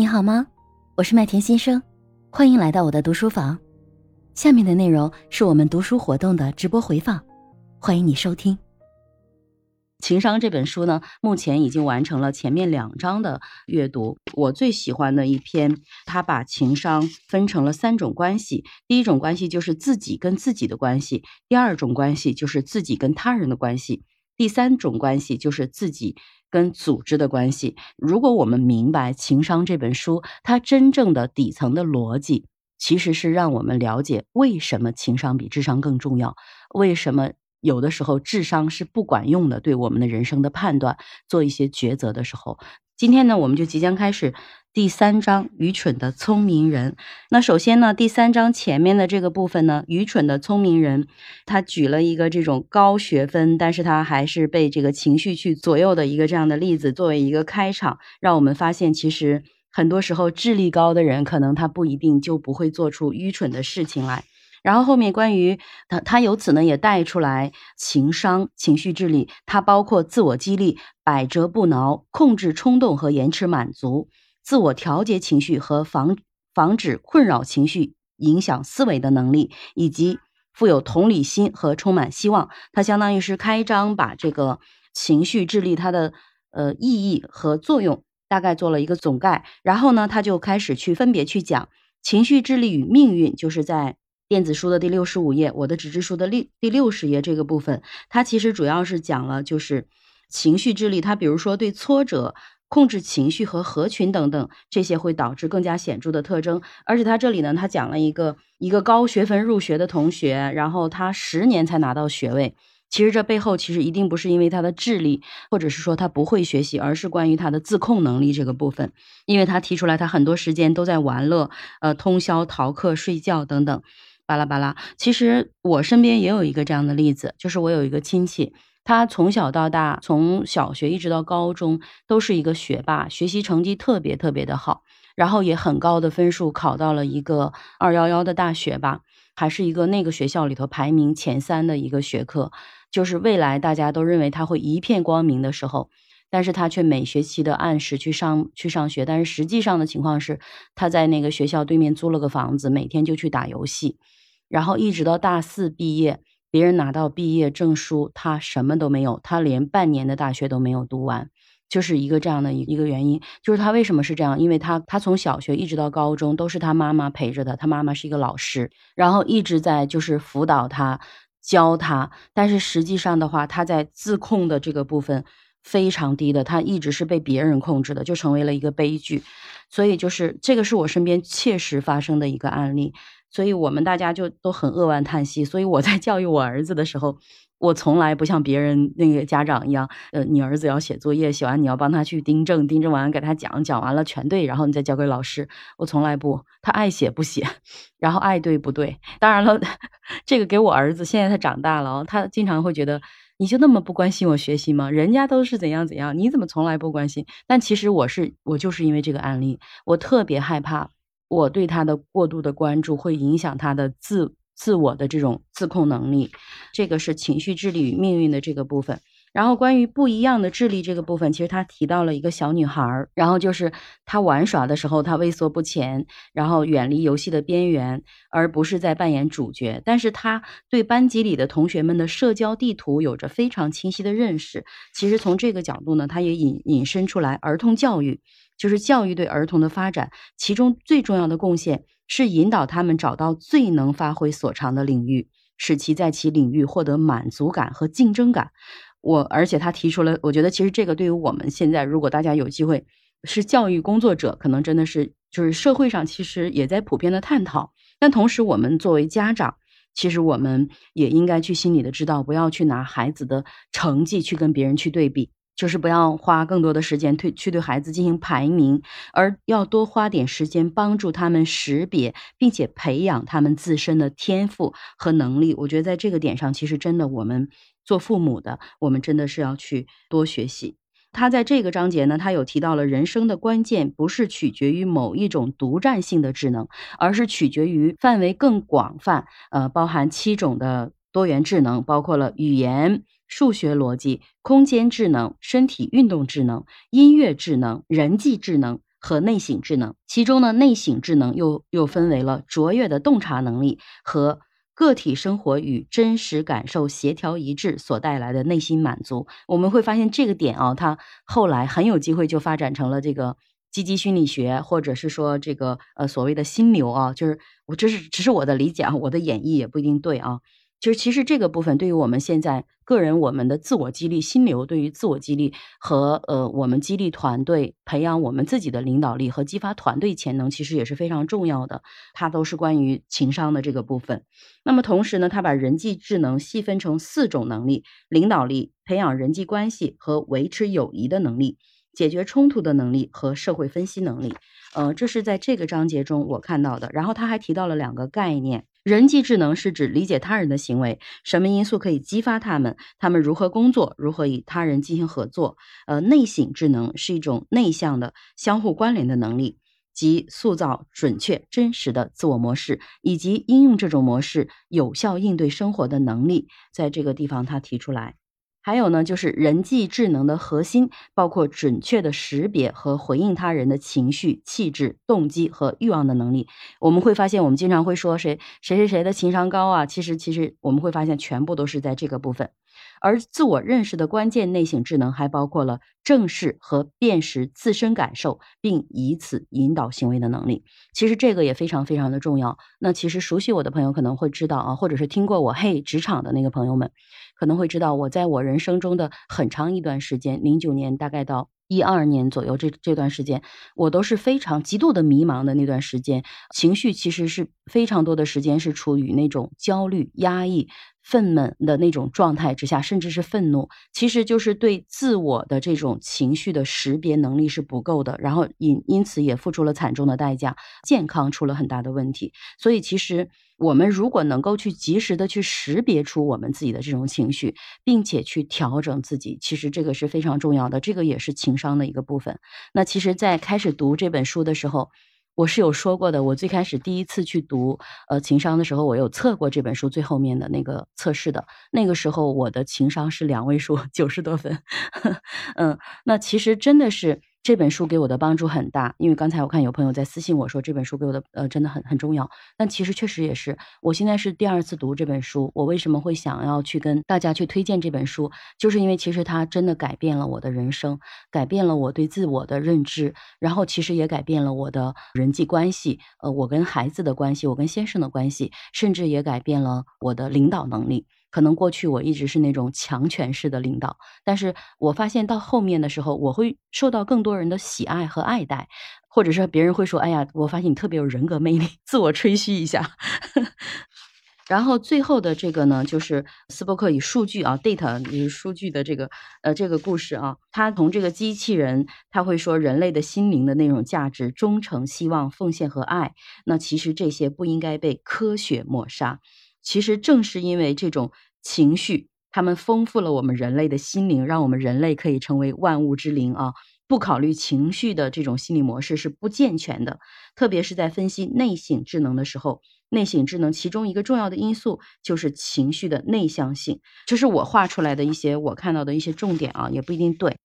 你好吗？我是麦田先生，欢迎来到我的读书房。下面的内容是我们读书活动的直播回放，欢迎你收听。情商这本书呢，目前已经完成了前面两章的阅读。我最喜欢的一篇，他把情商分成了三种关系。第一种关系就是自己跟自己的关系，第二种关系就是自己跟他人的关系，第三种关系就是自己跟组织的关系。如果我们明白《情商》这本书，它真正的底层的逻辑，其实是让我们了解为什么情商比智商更重要，为什么。有的时候智商是不管用的，对我们的人生的判断做一些抉择的时候。今天呢，我们就即将开始第三章“愚蠢的聪明人”。那首先呢，第三章前面的这个部分呢，“愚蠢的聪明人”，他举了一个这种高学分，但是他还是被这个情绪去左右的一个这样的例子，作为一个开场，让我们发现，其实很多时候智力高的人，可能他不一定就不会做出愚蠢的事情来。然后后面关于他，他由此呢也带出来情商、情绪智力，它包括自我激励、百折不挠、控制冲动和延迟满足、自我调节情绪和防防止困扰情绪影响思维的能力，以及富有同理心和充满希望。它相当于是开章把这个情绪智力它的呃意义和作用大概做了一个总概，然后呢他就开始去分别去讲情绪智力与命运，就是在。电子书的第六十五页，我的纸质书的六第六十页这个部分，它其实主要是讲了就是情绪智力，它比如说对挫折、控制情绪和合群等等这些会导致更加显著的特征。而且它这里呢，它讲了一个一个高学分入学的同学，然后他十年才拿到学位。其实这背后其实一定不是因为他的智力，或者是说他不会学习，而是关于他的自控能力这个部分。因为他提出来，他很多时间都在玩乐，呃，通宵逃课、睡觉等等。巴拉巴拉，其实我身边也有一个这样的例子，就是我有一个亲戚，他从小到大，从小学一直到高中，都是一个学霸，学习成绩特别特别的好，然后也很高的分数考到了一个二幺幺的大学吧，还是一个那个学校里头排名前三的一个学科，就是未来大家都认为他会一片光明的时候，但是他却每学期的按时去上去上学，但是实际上的情况是，他在那个学校对面租了个房子，每天就去打游戏。然后一直到大四毕业，别人拿到毕业证书，他什么都没有，他连半年的大学都没有读完，就是一个这样的一个原因。就是他为什么是这样？因为他他从小学一直到高中都是他妈妈陪着的，他妈妈是一个老师，然后一直在就是辅导他，教他。但是实际上的话，他在自控的这个部分非常低的，他一直是被别人控制的，就成为了一个悲剧。所以就是这个是我身边切实发生的一个案例。所以我们大家就都很扼腕叹息。所以我在教育我儿子的时候，我从来不像别人那个家长一样，呃，你儿子要写作业，写完你要帮他去订正，订正完给他讲，讲完了全对，然后你再交给老师。我从来不，他爱写不写，然后爱对不对。当然了，这个给我儿子，现在他长大了，他经常会觉得，你就那么不关心我学习吗？人家都是怎样怎样，你怎么从来不关心？但其实我是，我就是因为这个案例，我特别害怕。我对他的过度的关注会影响他的自自我的这种自控能力，这个是情绪智力与命运的这个部分。然后关于不一样的智力这个部分，其实他提到了一个小女孩儿，然后就是她玩耍的时候，她畏缩不前，然后远离游戏的边缘，而不是在扮演主角。但是她对班级里的同学们的社交地图有着非常清晰的认识。其实从这个角度呢，他也引引申出来儿童教育。就是教育对儿童的发展，其中最重要的贡献是引导他们找到最能发挥所长的领域，使其在其领域获得满足感和竞争感。我而且他提出了，我觉得其实这个对于我们现在，如果大家有机会是教育工作者，可能真的是就是社会上其实也在普遍的探讨。但同时，我们作为家长，其实我们也应该去心里的知道，不要去拿孩子的成绩去跟别人去对比。就是不要花更多的时间对去对孩子进行排名，而要多花点时间帮助他们识别，并且培养他们自身的天赋和能力。我觉得在这个点上，其实真的我们做父母的，我们真的是要去多学习。他在这个章节呢，他有提到了人生的关键不是取决于某一种独占性的智能，而是取决于范围更广泛，呃，包含七种的多元智能，包括了语言。数学逻辑、空间智能、身体运动智能、音乐智能、人际智能、和内省智能。其中呢，内省智能又又分为了卓越的洞察能力和个体生活与真实感受协调一致所带来的内心满足。我们会发现这个点啊，它后来很有机会就发展成了这个。积极心理学，或者是说这个呃所谓的心流啊，就是我这是只是我的理解啊，我的演绎也不一定对啊。就是其实这个部分对于我们现在个人我们的自我激励心流，对于自我激励和呃我们激励团队培养我们自己的领导力和激发团队潜能，其实也是非常重要的。它都是关于情商的这个部分。那么同时呢，它把人际智能细分成四种能力：领导力、培养人际关系和维持友谊的能力。解决冲突的能力和社会分析能力，呃，这是在这个章节中我看到的。然后他还提到了两个概念：人际智能是指理解他人的行为，什么因素可以激发他们，他们如何工作，如何与他人进行合作。呃，内省智能是一种内向的、相互关联的能力，即塑造准确、真实的自我模式，以及应用这种模式有效应对生活的能力。在这个地方，他提出来。还有呢，就是人际智能的核心包括准确的识别和回应他人的情绪、气质、动机和欲望的能力。我们会发现，我们经常会说谁谁谁谁的情商高啊，其实其实我们会发现，全部都是在这个部分。而自我认识的关键内省智能还包括了正视和辨识自身感受，并以此引导行为的能力。其实这个也非常非常的重要。那其实熟悉我的朋友可能会知道啊，或者是听过我嘿职场的那个朋友们。可能会知道，我在我人生中的很长一段时间，零九年大概到一二年左右这这段时间，我都是非常极度的迷茫的那段时间，情绪其实是非常多的时间是处于那种焦虑、压抑、愤懑的那种状态之下，甚至是愤怒，其实就是对自我的这种情绪的识别能力是不够的，然后因因此也付出了惨重的代价，健康出了很大的问题，所以其实。我们如果能够去及时的去识别出我们自己的这种情绪，并且去调整自己，其实这个是非常重要的，这个也是情商的一个部分。那其实，在开始读这本书的时候，我是有说过的。我最开始第一次去读呃情商的时候，我有测过这本书最后面的那个测试的，那个时候我的情商是两位数，九十多分。嗯，那其实真的是。这本书给我的帮助很大，因为刚才我看有朋友在私信我说这本书给我的呃真的很很重要，但其实确实也是。我现在是第二次读这本书，我为什么会想要去跟大家去推荐这本书，就是因为其实它真的改变了我的人生，改变了我对自我的认知，然后其实也改变了我的人际关系，呃，我跟孩子的关系，我跟先生的关系，甚至也改变了我的领导能力。可能过去我一直是那种强权式的领导，但是我发现到后面的时候，我会受到更多人的喜爱和爱戴，或者是别人会说：“哎呀，我发现你特别有人格魅力。”自我吹嘘一下。然后最后的这个呢，就是斯波克以数据啊，data 就是数据的这个呃这个故事啊，他从这个机器人，他会说人类的心灵的那种价值、忠诚、希望、奉献和爱，那其实这些不应该被科学抹杀。其实正是因为这种情绪，他们丰富了我们人类的心灵，让我们人类可以成为万物之灵啊！不考虑情绪的这种心理模式是不健全的，特别是在分析内省智能的时候，内省智能其中一个重要的因素就是情绪的内向性。这是我画出来的一些我看到的一些重点啊，也不一定对。